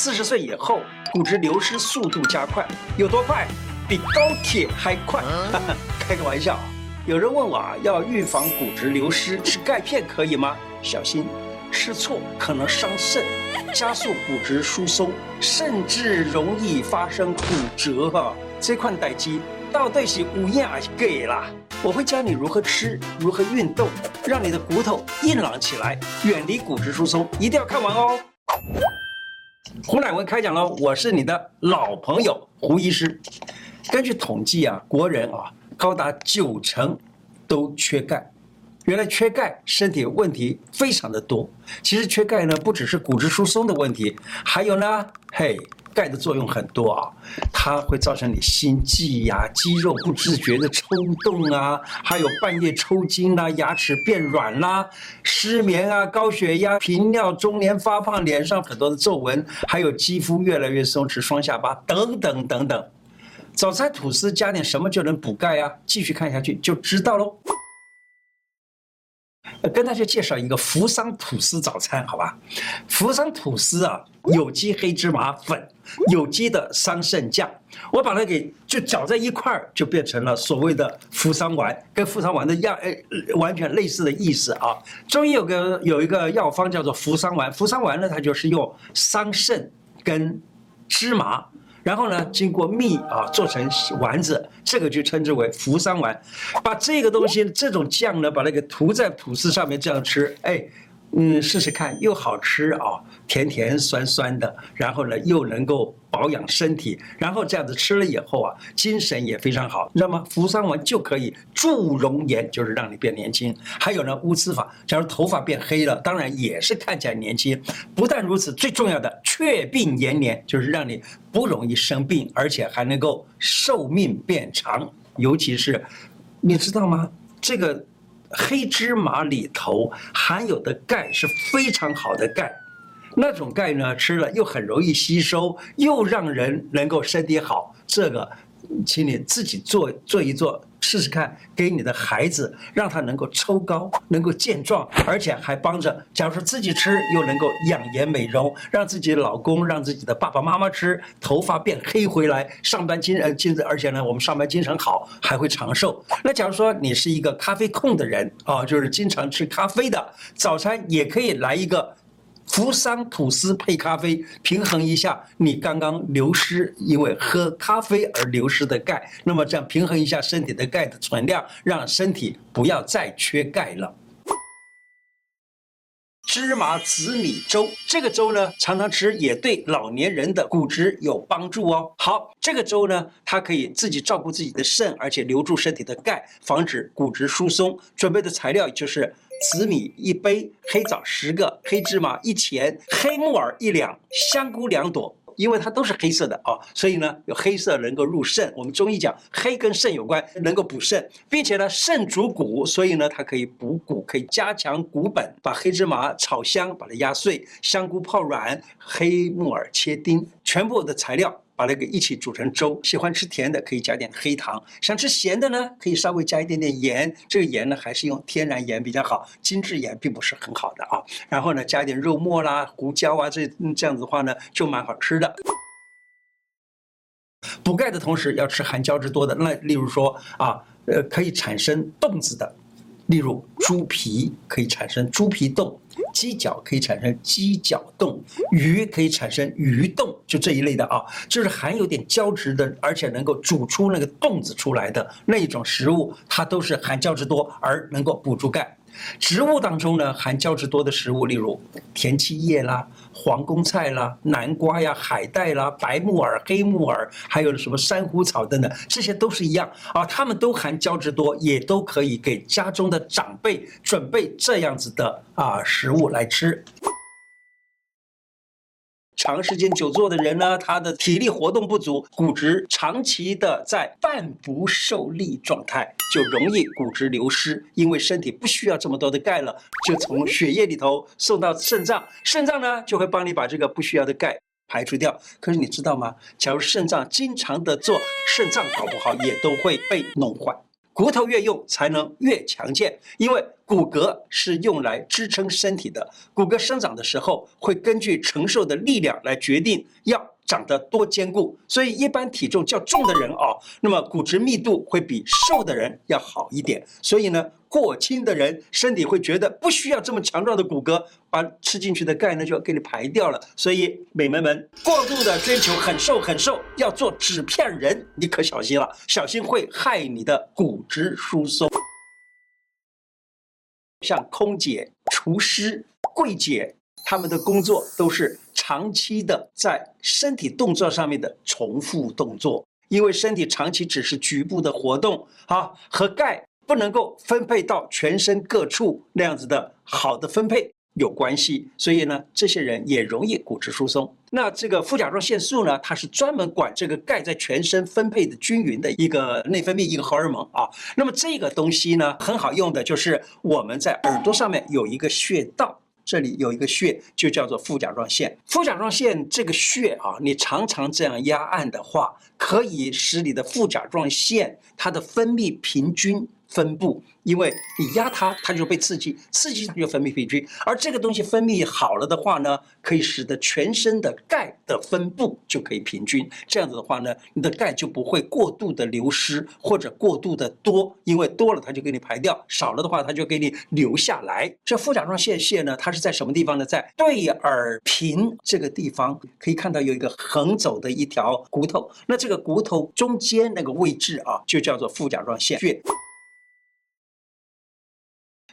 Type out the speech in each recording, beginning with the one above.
四十岁以后，骨质流失速度加快，有多快？比高铁还快。开个玩笑。有人问我啊，要预防骨质流失，吃钙片可以吗？小心，吃错可能伤肾，加速骨质疏松，甚至容易发生骨折哈。这款代机到底是有影还是假啦？我会教你如何吃，如何运动，让你的骨头硬朗起来，远离骨质疏松。一定要看完哦。胡乃文开讲喽，我是你的老朋友胡医师。根据统计啊，国人啊。高达九成都缺钙，原来缺钙身体问题非常的多。其实缺钙呢，不只是骨质疏松的问题，还有呢，嘿，钙的作用很多啊，它会造成你心悸呀、肌肉不自觉的抽动啊，还有半夜抽筋啦、啊、牙齿变软啦、失眠啊、高血压、频尿、中年发胖、脸上很多的皱纹，还有肌肤越来越松弛、双下巴等等等等。早餐吐司加点什么就能补钙啊？继续看下去就知道喽。跟大家介绍一个扶桑吐司早餐，好吧？扶桑吐司啊，有机黑芝麻粉，有机的桑葚酱，我把它给就搅在一块儿，就变成了所谓的扶桑丸，跟扶桑丸的样诶完全类似的意思啊。中医有个有一个药方叫做扶桑丸，扶桑丸呢，它就是用桑葚跟芝麻。然后呢，经过蜜啊做成丸子，这个就称之为扶桑丸。把这个东西，这种酱呢，把那个涂在吐司上面这样吃，哎。嗯，试试看，又好吃啊，甜甜酸酸的，然后呢，又能够保养身体，然后这样子吃了以后啊，精神也非常好，你知道吗？扶桑丸就可以助容颜，就是让你变年轻。还有呢，乌兹法，假如头发变黑了，当然也是看起来年轻。不但如此，最重要的却病延年，就是让你不容易生病，而且还能够寿命变长。尤其是，你知道吗？这个。黑芝麻里头含有的钙是非常好的钙，那种钙呢，吃了又很容易吸收，又让人能够身体好。这个，请你自己做做一做。试试看，给你的孩子，让他能够抽高，能够健壮，而且还帮着。假如说自己吃，又能够养颜美容，让自己的老公，让自己的爸爸妈妈吃，头发变黑回来，上班精呃精，而且呢，我们上班精神好，还会长寿。那假如说你是一个咖啡控的人啊，就是经常吃咖啡的，早餐也可以来一个。扶桑吐司配咖啡，平衡一下你刚刚流失，因为喝咖啡而流失的钙。那么这样平衡一下身体的钙的存量，让身体不要再缺钙了。芝麻紫米粥，这个粥呢，常常吃也对老年人的骨质有帮助哦。好，这个粥呢，它可以自己照顾自己的肾，而且留住身体的钙，防止骨质疏松。准备的材料就是。紫米一杯，黑枣十个，黑芝麻一钱，黑木耳一两，香菇两朵。因为它都是黑色的啊，所以呢，有黑色能够入肾。我们中医讲黑跟肾有关，能够补肾，并且呢，肾主骨，所以呢，它可以补骨，可以加强骨本。把黑芝麻炒香，把它压碎；香菇泡软，黑木耳切丁，全部的材料。把那个一起煮成粥，喜欢吃甜的可以加点黑糖，想吃咸的呢，可以稍微加一点点盐。这个盐呢，还是用天然盐比较好，精制盐并不是很好的啊。然后呢，加一点肉末啦、胡椒啊，这这样子的话呢，就蛮好吃的。补钙的同时要吃含胶质多的，那例如说啊，呃，可以产生冻子的，例如猪皮可以产生猪皮冻。鸡脚可以产生鸡脚冻，鱼可以产生鱼冻，就这一类的啊，就是含有点胶质的，而且能够煮出那个冻子出来的那一种食物，它都是含胶质多而能够补足钙。植物当中呢，含胶质多的食物，例如田七叶啦、皇宫菜啦、南瓜呀、海带啦、白木耳、黑木耳，还有什么珊瑚草等等，这些都是一样啊，它们都含胶质多，也都可以给家中的长辈准备这样子的啊食物来吃。长时间久坐的人呢，他的体力活动不足，骨质长期的在半不受力状态，就容易骨质流失。因为身体不需要这么多的钙了，就从血液里头送到肾脏，肾脏呢就会帮你把这个不需要的钙排除掉。可是你知道吗？假如肾脏经常的做，肾脏搞不好也都会被弄坏。骨头越用才能越强健，因为骨骼是用来支撑身体的，骨骼生长的时候会根据承受的力量来决定要长得多坚固。所以一般体重较重的人啊，那么骨质密度会比瘦的人要好一点。所以呢，过轻的人身体会觉得不需要这么强壮的骨骼，把吃进去的钙呢就要给你排掉了。所以美眉们过度的追求很瘦很瘦，要做纸片人，你可小心了，小心会害你的骨质疏松。像空姐、厨师、柜姐，他们的工作都是长期的在身体动作上面的重复动作，因为身体长期只是局部的活动，啊，和钙不能够分配到全身各处那样子的好的分配。有关系，所以呢，这些人也容易骨质疏松。那这个副甲状腺素呢，它是专门管这个钙在全身分配的均匀的一个内分泌一个荷尔蒙啊。那么这个东西呢，很好用的，就是我们在耳朵上面有一个穴道，这里有一个穴，就叫做副甲状腺。副甲状腺这个穴啊，你常常这样压按的话，可以使你的副甲状腺它的分泌平均。分布，因为你压它，它就被刺激，刺激它就分泌平均，而这个东西分泌好了的话呢，可以使得全身的钙的分布就可以平均。这样子的话呢，你的钙就不会过度的流失或者过度的多，因为多了它就给你排掉，少了的话它就给你留下来。这副甲状腺腺呢，它是在什么地方呢？在对耳屏这个地方，可以看到有一个横走的一条骨头，那这个骨头中间那个位置啊，就叫做副甲状腺穴。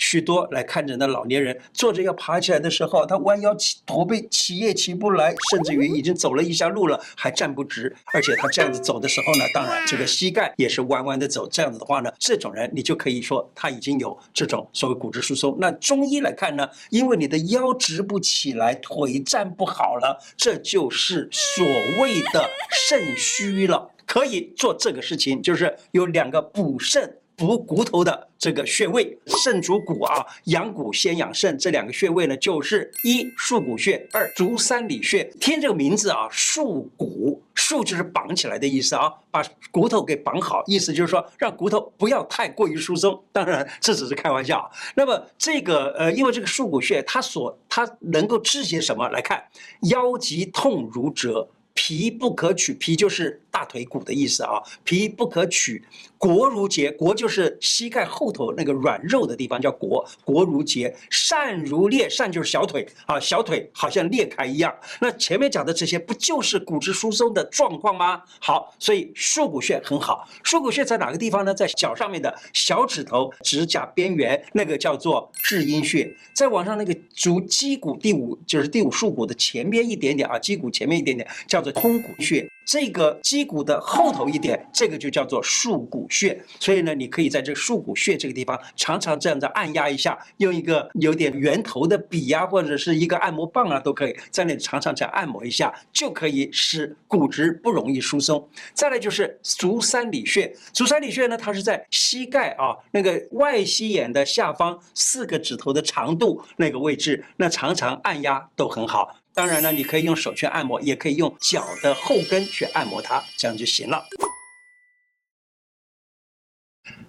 许多来看诊的老年人坐着要爬起来的时候，他弯腰起驼背起也起不来，甚至于已经走了一下路了还站不直，而且他这样子走的时候呢，当然这个膝盖也是弯弯的走。这样子的话呢，这种人你就可以说他已经有这种所谓骨质疏松。那中医来看呢，因为你的腰直不起来，腿站不好了，这就是所谓的肾虚了。可以做这个事情，就是有两个补肾。补骨头的这个穴位，肾主骨啊，养骨先养肾，这两个穴位呢，就是一束骨穴，二足三里穴。听这个名字啊，束骨，束就是绑起来的意思啊，把骨头给绑好，意思就是说让骨头不要太过于疏松。当然这只是开玩笑。那么这个呃，因为这个束骨穴，它所它能够治些什么？来看，腰疾痛如折。脾不可取，脾就是大腿骨的意思啊。皮不可取，膕如结，膕就是膝盖后头那个软肉的地方，叫膕。膕如节，疝如裂，疝就是小腿啊，小腿好像裂开一样。那前面讲的这些，不就是骨质疏松的状况吗？好，所以束骨穴很好。束骨穴在哪个地方呢？在脚上面的小指头指甲边缘，那个叫做至阴穴。再往上那个足鸡骨第五，就是第五束骨的前边一点点啊，鸡骨前面一点点，叫做。通骨穴，这个肌肌骨的后头一点，这个就叫做束骨穴。所以呢，你可以在这束骨穴这个地方，常常这样子按压一下，用一个有点圆头的笔呀、或者是一个按摩棒啊，都可以在那里常常这样按摩一下，就可以使骨质不容易疏松。再来就是足三里穴，足三里穴呢，它是在膝盖啊那个外膝眼的下方四个指头的长度那个位置，那常常按压都很好。当然呢，你可以用手去按摩，也可以用脚的后跟去按摩它，这样就行了。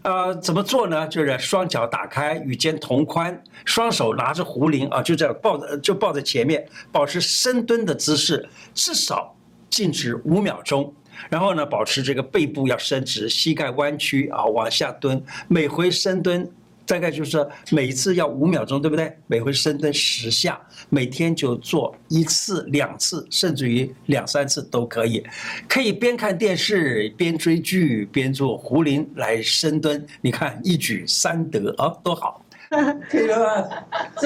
呃，怎么做呢？就是双脚打开，与肩同宽，双手拿着壶铃啊，就这样抱着，就抱在前面，保持深蹲的姿势，至少静止五秒钟。然后呢，保持这个背部要伸直，膝盖弯曲啊，往下蹲，每回深蹲。大概就是每一次要五秒钟，对不对？每回深蹲十下，每天就做一次、两次，甚至于两三次都可以。可以边看电视、边追剧、边做壶铃来深蹲。你看一举三得啊，多好！可以了吗？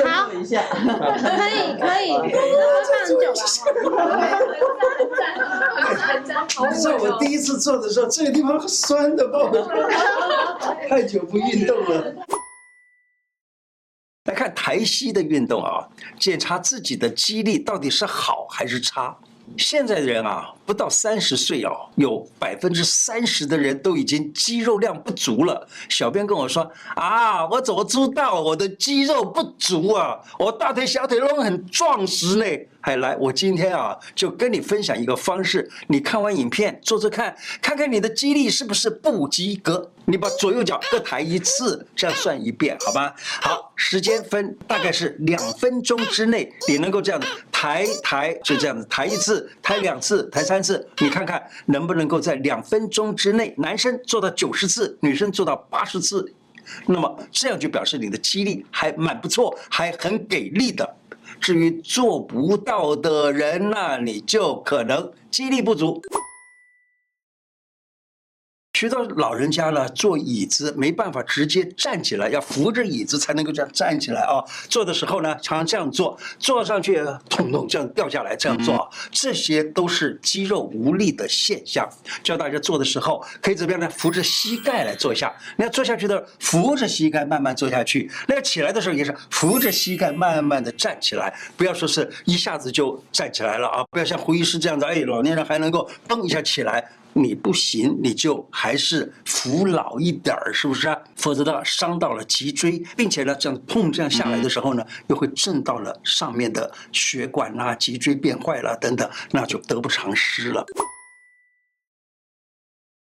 好，一下，可以可以。你知道我第一次做的时候，这个地方酸的爆，太久不运动了。抬膝的运动啊，检查自己的肌力到底是好还是差。现在的人啊，不到三十岁哦，有百分之三十的人都已经肌肉量不足了。小编跟我说啊，我怎么知道我的肌肉不足啊？我大腿、小腿都很壮实呢。还来，我今天啊，就跟你分享一个方式。你看完影片做做看，看看你的肌力是不是不及格。你把左右脚各抬一次，这样算一遍，好吧？好。时间分大概是两分钟之内，你能够这样子抬抬，就这样子抬一次，抬两次，抬三次，你看看能不能够在两分钟之内，男生做到九十次，女生做到八十次，那么这样就表示你的肌力还蛮不错，还很给力的。至于做不到的人，那你就可能肌力不足。许多老人家呢，坐椅子没办法直接站起来，要扶着椅子才能够这样站起来啊。坐的时候呢，常常这样坐，坐上去痛痛这样掉下来，这样做，这些都是肌肉无力的现象。教大家做的时候，可以怎么样呢？扶着膝盖来坐一下。你要坐下去的，扶着膝盖慢慢坐下去。那要起来的时候也是扶着膝盖慢慢的站起来，不要说是一下子就站起来了啊！不要像胡医师这样子，哎，老年人还能够蹦一下起来。你不行，你就还是扶老一点儿，是不是？否则的话伤到了脊椎，并且呢，这样碰这样下来的时候呢，又会震到了上面的血管啊，脊椎变坏了等等，那就得不偿失了。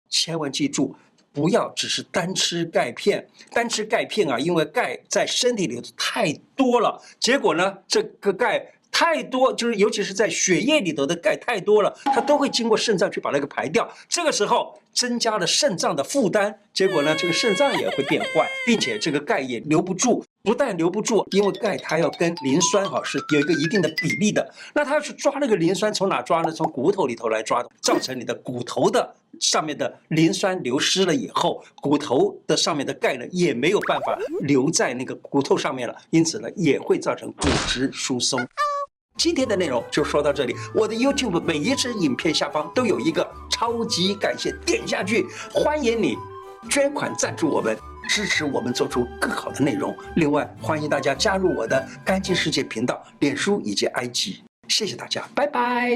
千万记住，不要只是单吃钙片，单吃钙片啊，因为钙在身体里太多了，结果呢，这个钙。太多就是，尤其是在血液里头的钙太多了，它都会经过肾脏去把那个排掉。这个时候增加了肾脏的负担，结果呢，这个肾脏也会变坏，并且这个钙也留不住。不但留不住，因为钙它要跟磷酸哈是有一个一定的比例的。那它要去抓那个磷酸，从哪抓呢？从骨头里头来抓，造成你的骨头的上面的磷酸流失了以后，骨头的上面的钙呢也没有办法留在那个骨头上面了，因此呢也会造成骨质疏松。今天的内容就说到这里。我的 YouTube 每一支影片下方都有一个超级感谢，点下去，欢迎你捐款赞助我们。支持我们做出更好的内容。另外，欢迎大家加入我的干净世界频道、脸书以及 IG。谢谢大家，拜拜。